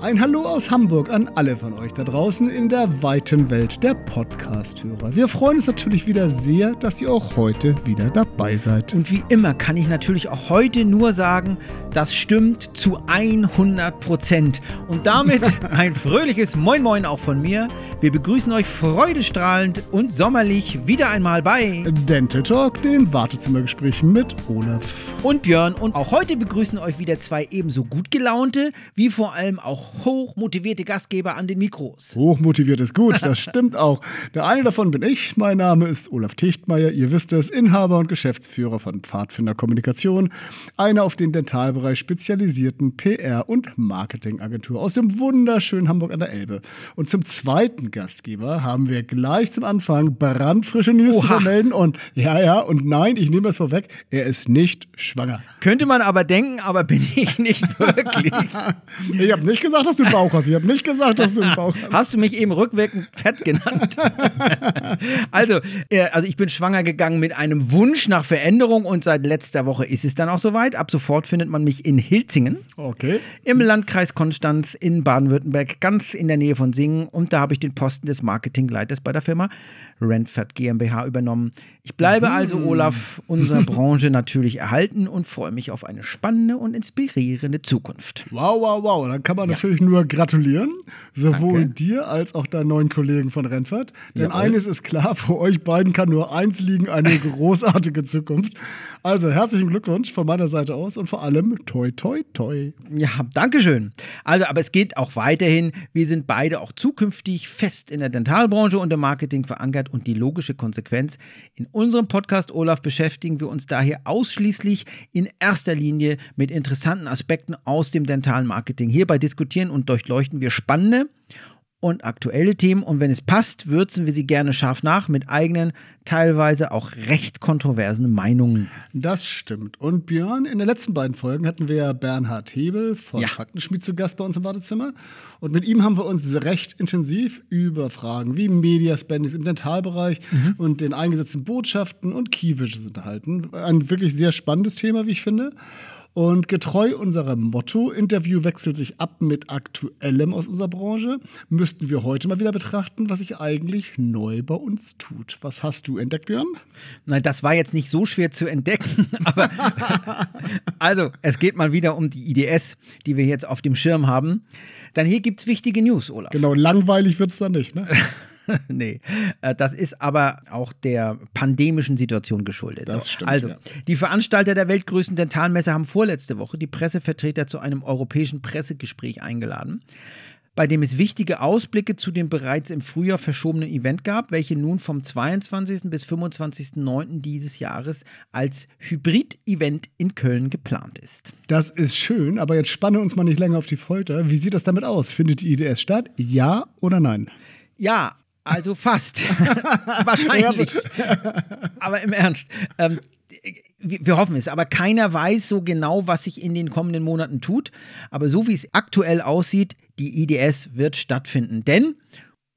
Ein Hallo aus Hamburg an alle von euch da draußen in der weiten Welt der Podcast-Hörer. Wir freuen uns natürlich wieder sehr, dass ihr auch heute wieder dabei seid. Und wie immer kann ich natürlich auch heute nur sagen, das stimmt zu 100 Prozent. Und damit ein fröhliches Moin Moin auch von mir. Wir begrüßen euch freudestrahlend und sommerlich wieder einmal bei Dental Talk, den Wartezimmergespräch mit Olaf. Und Björn. Und auch heute begrüßen euch wieder zwei ebenso gut gelaunte, wie vor allem auch hochmotivierte Gastgeber an den Mikros. Hochmotiviert ist gut, das stimmt auch. Der eine davon bin ich. Mein Name ist Olaf Tichtmeier. Ihr wisst es, Inhaber und Geschäftsführer von Pfadfinder Kommunikation, einer auf den Dentalbereich spezialisierten PR- und Marketingagentur aus dem wunderschönen Hamburg an der Elbe. Und zum zweiten Gastgeber haben wir gleich zum Anfang brandfrische News Oha. zu vermelden. Und ja, ja, und nein, ich nehme es vorweg, er ist nicht schwanger. Könnte man aber denken, aber bin ich nicht wirklich. ich habe nicht gesagt, dass du einen Bauch hast. Ich habe nicht gesagt, dass du einen Bauch hast. Hast du mich eben rückwirkend fett genannt? also, äh, also ich bin schwanger gegangen mit einem Wunsch nach Veränderung und seit letzter Woche ist es dann auch soweit. Ab sofort findet man mich in Hilzingen. Okay. Im Landkreis Konstanz in Baden-Württemberg, ganz in der Nähe von Singen. Und da habe ich den Posten des Marketingleiters bei der Firma Rentfert GmbH übernommen. Ich bleibe mhm. also, Olaf, unserer Branche natürlich erhalten und freue mich auf eine spannende und inspirierende Zukunft. Wow, wow, wow. Dann kann man ja. natürlich nur gratulieren. Sowohl Danke. dir als auch deinen neuen Kollegen von Rentfert. Denn Jawohl. eines ist klar, für euch beiden kann nur eins liegen, eine großartige Zukunft. Also herzlichen Glückwunsch von meiner Seite aus und vor allem toi, toi, toi. Ja, Dankeschön. Also, aber es geht auch weiterhin. Wir sind beide auch zukünftig fest in der Dentalbranche und im Marketing verankert und die logische Konsequenz. In unserem Podcast Olaf beschäftigen wir uns daher ausschließlich in erster Linie mit interessanten Aspekten aus dem dentalen Marketing. Hierbei diskutieren und durchleuchten wir spannende und aktuelle Themen und wenn es passt, würzen wir sie gerne scharf nach mit eigenen, teilweise auch recht kontroversen Meinungen. Das stimmt. Und Björn, in den letzten beiden Folgen hatten wir Bernhard Hebel von ja. Faktenschmied zu Gast bei uns im Wartezimmer. Und mit ihm haben wir uns recht intensiv über Fragen wie Mediaspendings im Dentalbereich mhm. und den eingesetzten Botschaften und Keywishes unterhalten. Ein wirklich sehr spannendes Thema, wie ich finde. Und getreu unserem Motto, Interview wechselt sich ab mit Aktuellem aus unserer Branche, müssten wir heute mal wieder betrachten, was sich eigentlich neu bei uns tut. Was hast du entdeckt, Björn? Nein, das war jetzt nicht so schwer zu entdecken, aber also, es geht mal wieder um die IDS, die wir jetzt auf dem Schirm haben. Dann hier gibt es wichtige News, Olaf. Genau, langweilig wird es dann nicht, ne? nee, äh, das ist aber auch der pandemischen Situation geschuldet. Das stimmt. Also, ja. die Veranstalter der weltgrößten Dentalmesse haben vorletzte Woche die Pressevertreter zu einem europäischen Pressegespräch eingeladen bei dem es wichtige Ausblicke zu dem bereits im Frühjahr verschobenen Event gab, welche nun vom 22. bis 25.09. dieses Jahres als Hybrid-Event in Köln geplant ist. Das ist schön, aber jetzt spanne uns mal nicht länger auf die Folter. Wie sieht das damit aus? Findet die IDS statt? Ja oder nein? Ja, also fast. Wahrscheinlich. aber im Ernst. Ähm, wir hoffen es, aber keiner weiß so genau, was sich in den kommenden Monaten tut. Aber so wie es aktuell aussieht, die IDS wird stattfinden. Denn,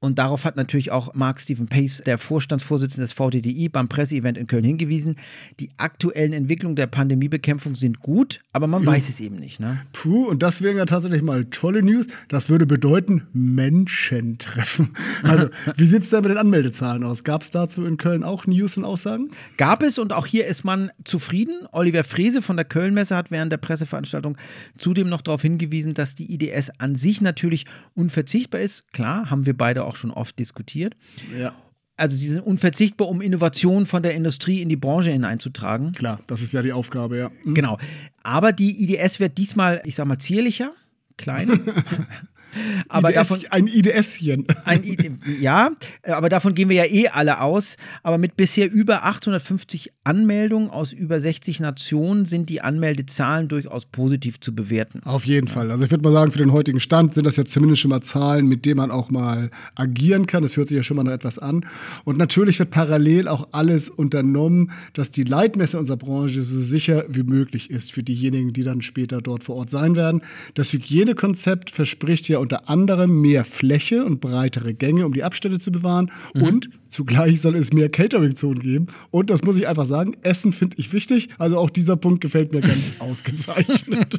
und darauf hat natürlich auch Mark Stephen Pace, der Vorstandsvorsitzende des VDDI, beim Presseevent in Köln hingewiesen. Die aktuellen Entwicklungen der Pandemiebekämpfung sind gut, aber man ja. weiß es eben nicht. Ne? Puh, und das wären ja tatsächlich mal tolle News. Das würde bedeuten Menschen treffen. Also, wie sieht es denn mit den Anmeldezahlen aus? Gab es dazu in Köln auch News und Aussagen? Gab es und auch hier ist man zufrieden. Oliver Frese von der Kölnmesse hat während der Presseveranstaltung zudem noch darauf hingewiesen, dass die IDS an sich natürlich unverzichtbar ist. Klar, haben wir beide auch schon oft diskutiert. Ja. Also sie sind unverzichtbar, um Innovationen von der Industrie in die Branche hineinzutragen. Klar, das ist ja die Aufgabe, ja. Mhm. Genau. Aber die IDS wird diesmal, ich sag mal, zierlicher, kleiner. aber IDS, davon ein IDSchen. Ein ID, ja, aber davon gehen wir ja eh alle aus. Aber mit bisher über 850 Anmeldungen aus über 60 Nationen sind die Anmeldezahlen durchaus positiv zu bewerten. Auf jeden. Fall. Also ich würde mal sagen, für den heutigen Stand sind das ja zumindest schon mal Zahlen, mit denen man auch mal agieren kann. Das hört sich ja schon mal noch etwas an. Und natürlich wird parallel auch alles unternommen, dass die Leitmesse unserer Branche so sicher wie möglich ist für diejenigen, die dann später dort vor Ort sein werden. Das Hygienekonzept verspricht ja unter anderem mehr Fläche und breitere Gänge, um die Abstände zu bewahren. Mhm. Und zugleich soll es mehr Catering-Zonen geben. Und das muss ich einfach sagen, Essen finde ich wichtig. Also auch dieser Punkt gefällt mir ganz ausgezeichnet.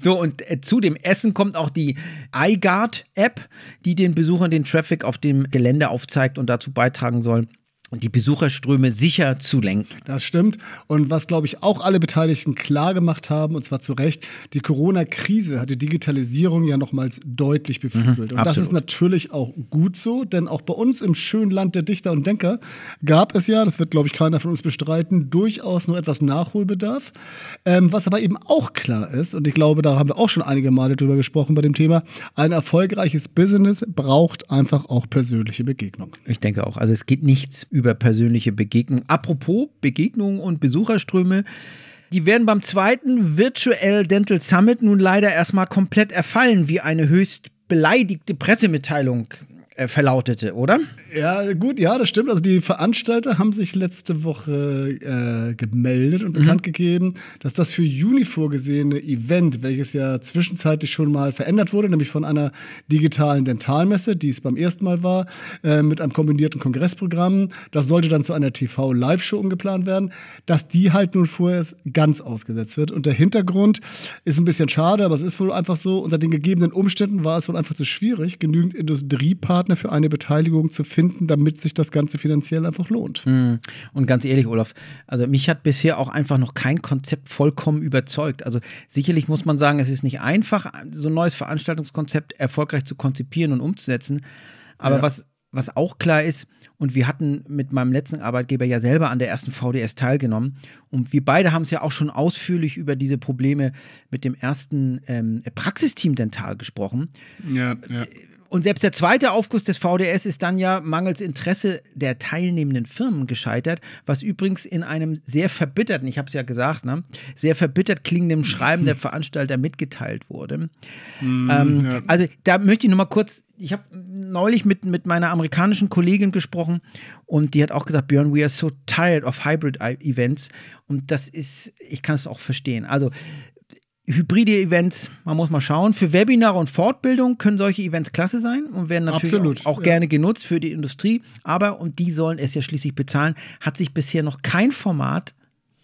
So, und äh, zu dem Essen kommt auch die iGuard-App, die den Besuchern den Traffic auf dem Gelände aufzeigt und dazu beitragen soll, die Besucherströme sicher zu lenken. Das stimmt. Und was, glaube ich, auch alle Beteiligten klar gemacht haben, und zwar zu Recht, die Corona-Krise hat die Digitalisierung ja nochmals deutlich beflügelt. Mhm, und das ist natürlich auch gut so, denn auch bei uns im schönen Land der Dichter und Denker gab es ja, das wird, glaube ich, keiner von uns bestreiten, durchaus nur etwas Nachholbedarf. Ähm, was aber eben auch klar ist, und ich glaube, da haben wir auch schon einige Male drüber gesprochen bei dem Thema, ein erfolgreiches Business braucht einfach auch persönliche Begegnung. Ich denke auch. Also es geht nichts über über persönliche Begegnungen. Apropos Begegnungen und Besucherströme. Die werden beim zweiten Virtual Dental Summit nun leider erstmal komplett erfallen, wie eine höchst beleidigte Pressemitteilung äh, verlautete, oder? Ja, gut, ja, das stimmt. Also die Veranstalter haben sich letzte Woche äh, gemeldet und mhm. bekannt gegeben, dass das für Juni vorgesehene Event, welches ja zwischenzeitlich schon mal verändert wurde, nämlich von einer digitalen Dentalmesse, die es beim ersten Mal war, äh, mit einem kombinierten Kongressprogramm, das sollte dann zu einer TV-Live-Show umgeplant werden, dass die halt nun vorerst ganz ausgesetzt wird. Und der Hintergrund ist ein bisschen schade, aber es ist wohl einfach so, unter den gegebenen Umständen war es wohl einfach zu schwierig, genügend Industriepartner für eine Beteiligung zu finden damit sich das Ganze finanziell einfach lohnt. Hm. Und ganz ehrlich, Olaf, also mich hat bisher auch einfach noch kein Konzept vollkommen überzeugt. Also sicherlich muss man sagen, es ist nicht einfach, so ein neues Veranstaltungskonzept erfolgreich zu konzipieren und umzusetzen. Aber ja. was, was auch klar ist, und wir hatten mit meinem letzten Arbeitgeber ja selber an der ersten VDS teilgenommen. Und wir beide haben es ja auch schon ausführlich über diese Probleme mit dem ersten ähm, Praxisteam Dental gesprochen. Ja, ja. Und selbst der zweite Aufguss des VDS ist dann ja mangels Interesse der teilnehmenden Firmen gescheitert, was übrigens in einem sehr verbitterten, ich habe es ja gesagt, ne, sehr verbittert klingenden Schreiben der Veranstalter mitgeteilt wurde. Mm, ähm, ja. Also da möchte ich nochmal kurz, ich habe neulich mit, mit meiner amerikanischen Kollegin gesprochen und die hat auch gesagt, Björn, we are so tired of hybrid events. Und das ist, ich kann es auch verstehen. Also hybride Events, man muss mal schauen. Für Webinare und Fortbildung können solche Events klasse sein und werden natürlich Absolut, auch, auch ja. gerne genutzt für die Industrie. Aber, und die sollen es ja schließlich bezahlen, hat sich bisher noch kein Format,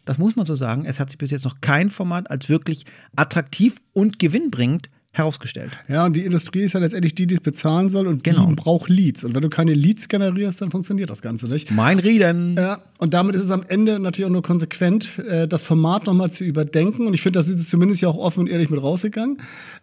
das muss man so sagen, es hat sich bis jetzt noch kein Format als wirklich attraktiv und gewinnbringend herausgestellt. Ja, und die Industrie ist ja letztendlich die, die es bezahlen soll und genau. die braucht Leads. Und wenn du keine Leads generierst, dann funktioniert das Ganze nicht. Mein Reden. Ja, und damit ist es am Ende natürlich auch nur konsequent, äh, das Format nochmal zu überdenken. Und ich finde, das ist zumindest ja auch offen und ehrlich mit rausgegangen.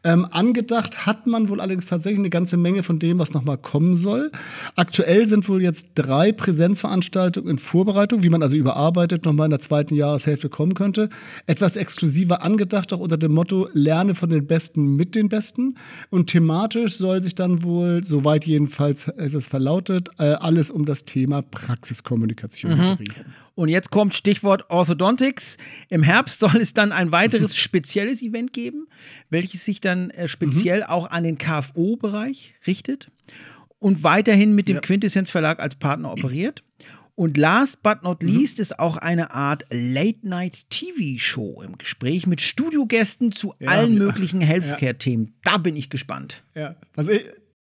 Ähm, angedacht hat man wohl allerdings tatsächlich eine ganze Menge von dem, was nochmal kommen soll. Aktuell sind wohl jetzt drei Präsenzveranstaltungen in Vorbereitung, wie man also überarbeitet nochmal in der zweiten Jahreshälfte kommen könnte. Etwas exklusiver angedacht, auch unter dem Motto, lerne von den Besten mit den Besten. Und thematisch soll sich dann wohl, soweit jedenfalls ist es verlautet, äh, alles um das Thema Praxiskommunikation mhm. drehen. Und jetzt kommt Stichwort Orthodontics. Im Herbst soll es dann ein weiteres spezielles Event geben, welches sich dann äh, speziell mhm. auch an den KFO-Bereich richtet und weiterhin mit dem ja. Quintessenz Verlag als Partner operiert. Und last but not mhm. least mhm. ist auch eine Art Late-Night-TV-Show im Gespräch mit Studiogästen zu ja, allen ja. möglichen Healthcare-Themen. Da bin ich gespannt. Ja, was ich,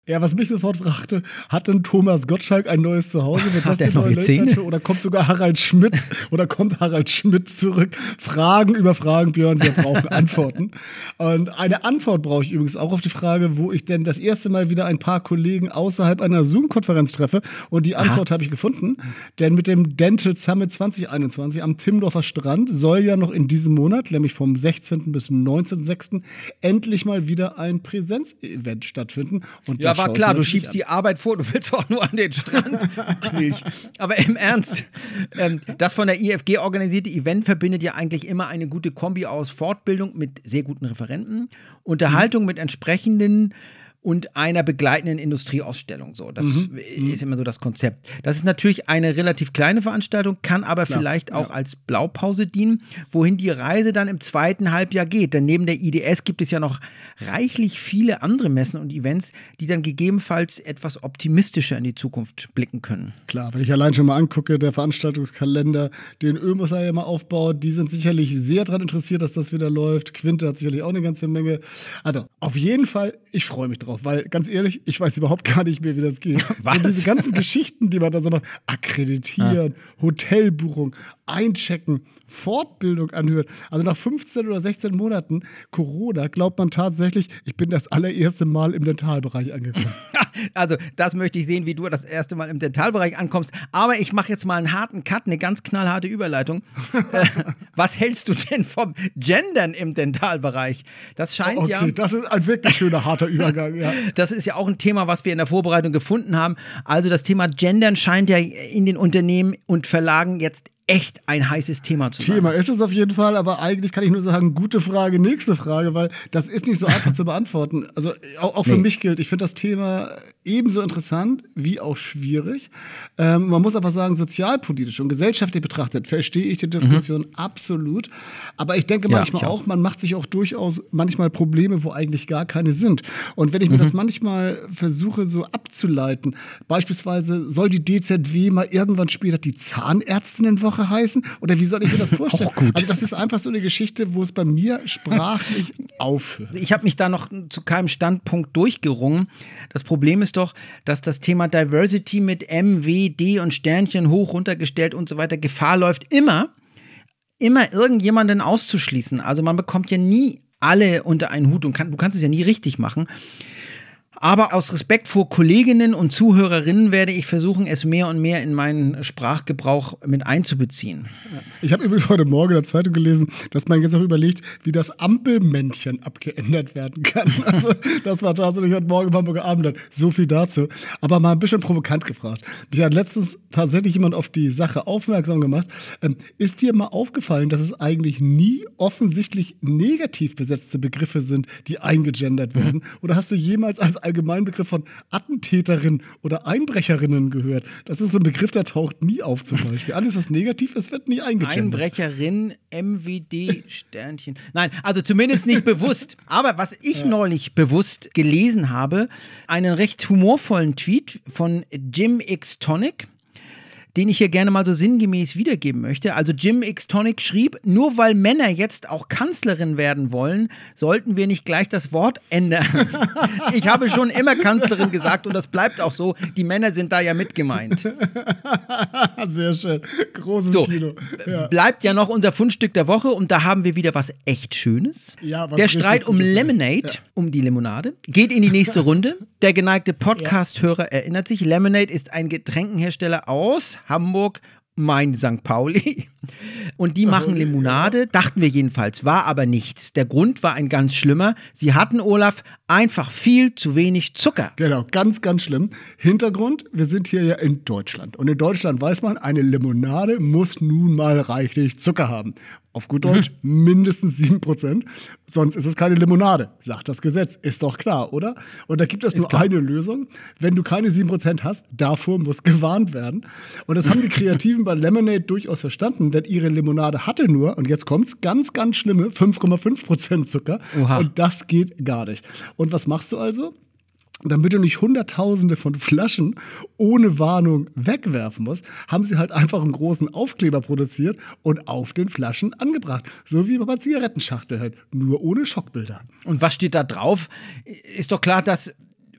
ja, was mich sofort fragte, hat denn Thomas Gottschalk ein neues Zuhause? Wird das hat neue Zähne? Oder kommt sogar Harald Schmidt oder kommt Harald Schmidt zurück? Fragen über Fragen, Björn, wir brauchen Antworten. Und eine Antwort brauche ich übrigens auch auf die Frage, wo ich denn das erste Mal wieder ein paar Kollegen außerhalb einer Zoom-Konferenz treffe. Und die Antwort habe ich gefunden. Denn mit dem Dental Summit 2021 am Timmendorfer Strand soll ja noch in diesem Monat, nämlich vom 16. bis 19.06., endlich mal wieder ein Präsenzevent stattfinden. Und ja, war klar, du schiebst die Arbeit vor, du willst auch nur an den Strand. Aber im Ernst, ähm, das von der IFG organisierte Event verbindet ja eigentlich immer eine gute Kombi aus Fortbildung mit sehr guten Referenten, Unterhaltung mhm. mit entsprechenden und einer begleitenden Industrieausstellung. So, das mhm. mhm. ist immer so das Konzept. Das ist natürlich eine relativ kleine Veranstaltung, kann aber Klar, vielleicht auch ja. als Blaupause dienen, wohin die Reise dann im zweiten Halbjahr geht. Denn neben der IDS gibt es ja noch reichlich viele andere Messen und Events, die dann gegebenenfalls etwas optimistischer in die Zukunft blicken können. Klar, wenn ich allein schon mal angucke, der Veranstaltungskalender, den Ömus ja immer aufbaut, die sind sicherlich sehr daran interessiert, dass das wieder läuft. Quinte hat sicherlich auch eine ganze Menge. Also auf jeden Fall, ich freue mich drauf drauf, weil ganz ehrlich, ich weiß überhaupt gar nicht mehr, wie das geht. Was? So diese ganzen Geschichten, die man da so macht, akkreditieren, ah. Hotelbuchung, einchecken, Fortbildung anhört. Also nach 15 oder 16 Monaten Corona glaubt man tatsächlich, ich bin das allererste Mal im Dentalbereich angekommen. Also, das möchte ich sehen, wie du das erste Mal im Dentalbereich ankommst. Aber ich mache jetzt mal einen harten Cut, eine ganz knallharte Überleitung. Äh, was hältst du denn vom Gendern im Dentalbereich? Das scheint okay, ja. Okay, das ist ein wirklich schöner harter Übergang. Ja. Das ist ja auch ein Thema, was wir in der Vorbereitung gefunden haben. Also, das Thema Gendern scheint ja in den Unternehmen und Verlagen jetzt echt ein heißes Thema zu sein. Thema ist es auf jeden Fall, aber eigentlich kann ich nur sagen, gute Frage, nächste Frage, weil das ist nicht so einfach zu beantworten. Also auch, auch für nee. mich gilt, ich finde das Thema ebenso interessant wie auch schwierig. Ähm, man muss aber sagen, sozialpolitisch und gesellschaftlich betrachtet verstehe ich die Diskussion mhm. absolut. Aber ich denke manchmal ja, ich auch, auch, man macht sich auch durchaus manchmal Probleme, wo eigentlich gar keine sind. Und wenn ich mir mhm. das manchmal versuche so abzuleiten, beispielsweise soll die DZW mal irgendwann später die Zahnärztinnenwoche heißen? Oder wie soll ich mir das vorstellen? Auch gut. Also das ist einfach so eine Geschichte, wo es bei mir sprachlich aufhört. Ich habe mich da noch zu keinem Standpunkt durchgerungen. Das Problem ist doch, dass das Thema Diversity mit M, W, D und Sternchen hoch runtergestellt und so weiter Gefahr läuft, immer, immer irgendjemanden auszuschließen. Also man bekommt ja nie alle unter einen Hut und kann, du kannst es ja nie richtig machen. Aber aus Respekt vor Kolleginnen und Zuhörerinnen werde ich versuchen, es mehr und mehr in meinen Sprachgebrauch mit einzubeziehen. Ich habe übrigens heute Morgen in der Zeitung gelesen, dass man jetzt auch überlegt, wie das Ampelmännchen abgeändert werden kann. Also, das war tatsächlich heute Morgen im Hamburger. So viel dazu. Aber mal ein bisschen provokant gefragt. Mich hat letztens tatsächlich jemand auf die Sache aufmerksam gemacht. Ähm, ist dir mal aufgefallen, dass es eigentlich nie offensichtlich negativ besetzte Begriffe sind, die eingegendert werden? Oder hast du jemals als Allgemeinbegriff von Attentäterinnen oder Einbrecherinnen gehört. Das ist so ein Begriff, der taucht nie auf zum Beispiel. Alles, was negativ ist, wird nie eingegendert. Einbrecherin, MWD, Sternchen. Nein, also zumindest nicht bewusst. Aber was ich ja. neulich bewusst gelesen habe, einen recht humorvollen Tweet von Jim X Tonic den ich hier gerne mal so sinngemäß wiedergeben möchte. Also Jim X Tonic schrieb, nur weil Männer jetzt auch Kanzlerin werden wollen, sollten wir nicht gleich das Wort ändern. ich habe schon immer Kanzlerin gesagt und das bleibt auch so. Die Männer sind da ja mit gemeint. Sehr schön. Großes so, Kino. Ja. Bleibt ja noch unser Fundstück der Woche und da haben wir wieder was echt Schönes. Ja, was der Streit um Lemonade, ja. um die Limonade, geht in die nächste Runde. Der geneigte Podcast-Hörer erinnert sich, Lemonade ist ein Getränkenhersteller aus Hamburg, mein St. Pauli. Und die machen Limonade, dachten wir jedenfalls, war aber nichts. Der Grund war ein ganz schlimmer. Sie hatten, Olaf, einfach viel zu wenig Zucker. Genau, ganz, ganz schlimm. Hintergrund, wir sind hier ja in Deutschland. Und in Deutschland weiß man, eine Limonade muss nun mal reichlich Zucker haben auf gut Deutsch, mhm. mindestens 7%. Sonst ist es keine Limonade, sagt das Gesetz. Ist doch klar, oder? Und da gibt es ist nur klar. eine Lösung. Wenn du keine 7% hast, davor muss gewarnt werden. Und das haben die Kreativen bei Lemonade durchaus verstanden, denn ihre Limonade hatte nur, und jetzt kommt's, ganz, ganz schlimme 5,5% Zucker. Oha. Und das geht gar nicht. Und was machst du also? Damit du nicht Hunderttausende von Flaschen ohne Warnung wegwerfen musst, haben sie halt einfach einen großen Aufkleber produziert und auf den Flaschen angebracht. So wie bei Zigarettenschachteln halt, nur ohne Schockbilder. Und was steht da drauf? Ist doch klar, dass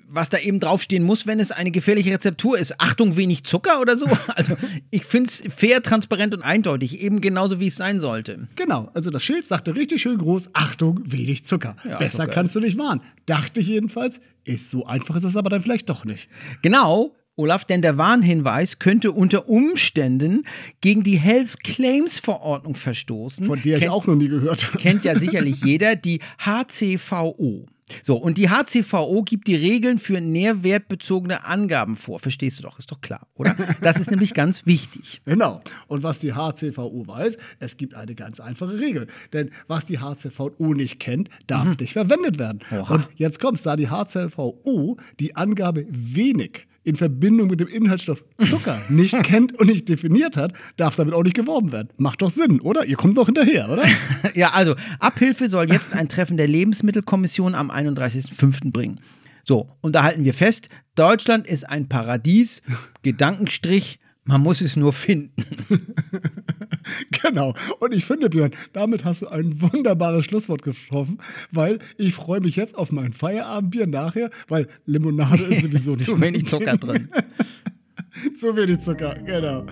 was da eben draufstehen muss, wenn es eine gefährliche Rezeptur ist. Achtung, wenig Zucker oder so. Also ich finde es fair, transparent und eindeutig, eben genauso wie es sein sollte. Genau, also das Schild sagte richtig schön groß, Achtung, wenig Zucker. Ja, Besser kannst du nicht warnen. Dachte ich jedenfalls, ist so einfach ist es aber dann vielleicht doch nicht. Genau, Olaf, denn der Warnhinweis könnte unter Umständen gegen die Health Claims Verordnung verstoßen. Von der ich Ken auch noch nie gehört habe. Kennt ja sicherlich jeder, die HCVO. So, und die HCVO gibt die Regeln für nährwertbezogene Angaben vor. Verstehst du doch, ist doch klar, oder? Das ist nämlich ganz wichtig. Genau. Und was die HCVO weiß, es gibt eine ganz einfache Regel. Denn was die HCVO nicht kennt, darf mhm. nicht verwendet werden. Oha. Und jetzt kommt's, da die HCVO die Angabe wenig in Verbindung mit dem Inhaltsstoff Zucker nicht kennt und nicht definiert hat, darf damit auch nicht geworben werden. Macht doch Sinn, oder? Ihr kommt doch hinterher, oder? ja, also Abhilfe soll jetzt ein Treffen der Lebensmittelkommission am 31.05. bringen. So, und da halten wir fest, Deutschland ist ein Paradies, Gedankenstrich, Man muss es nur finden. genau. Und ich finde, Björn, damit hast du ein wunderbares Schlusswort getroffen, weil ich freue mich jetzt auf mein Feierabendbier nachher, weil Limonade ist sowieso nicht. Zu wenig Zucker drin. Zu wenig Zucker, genau.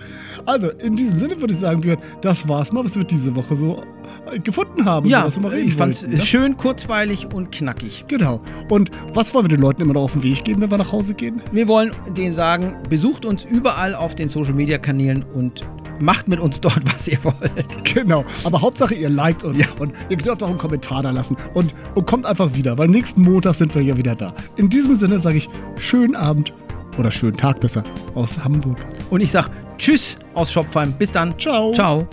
Also, in diesem Sinne würde ich sagen, Björn, das war's mal, was wir diese Woche so äh, gefunden haben. Ja, so, ich fand es schön kurzweilig und knackig. Genau. Und was wollen wir den Leuten immer noch auf den Weg geben, wenn wir nach Hause gehen? Wir wollen denen sagen, besucht uns überall auf den Social Media Kanälen und macht mit uns dort, was ihr wollt. Genau. Aber Hauptsache, ihr liked uns. Ja. Und ihr dürft auch einen Kommentar da lassen. Und, und kommt einfach wieder, weil nächsten Montag sind wir ja wieder da. In diesem Sinne sage ich schönen Abend oder schönen Tag besser aus Hamburg. Und ich sage Tschüss aus Schopfheim. Bis dann. Ciao. Ciao.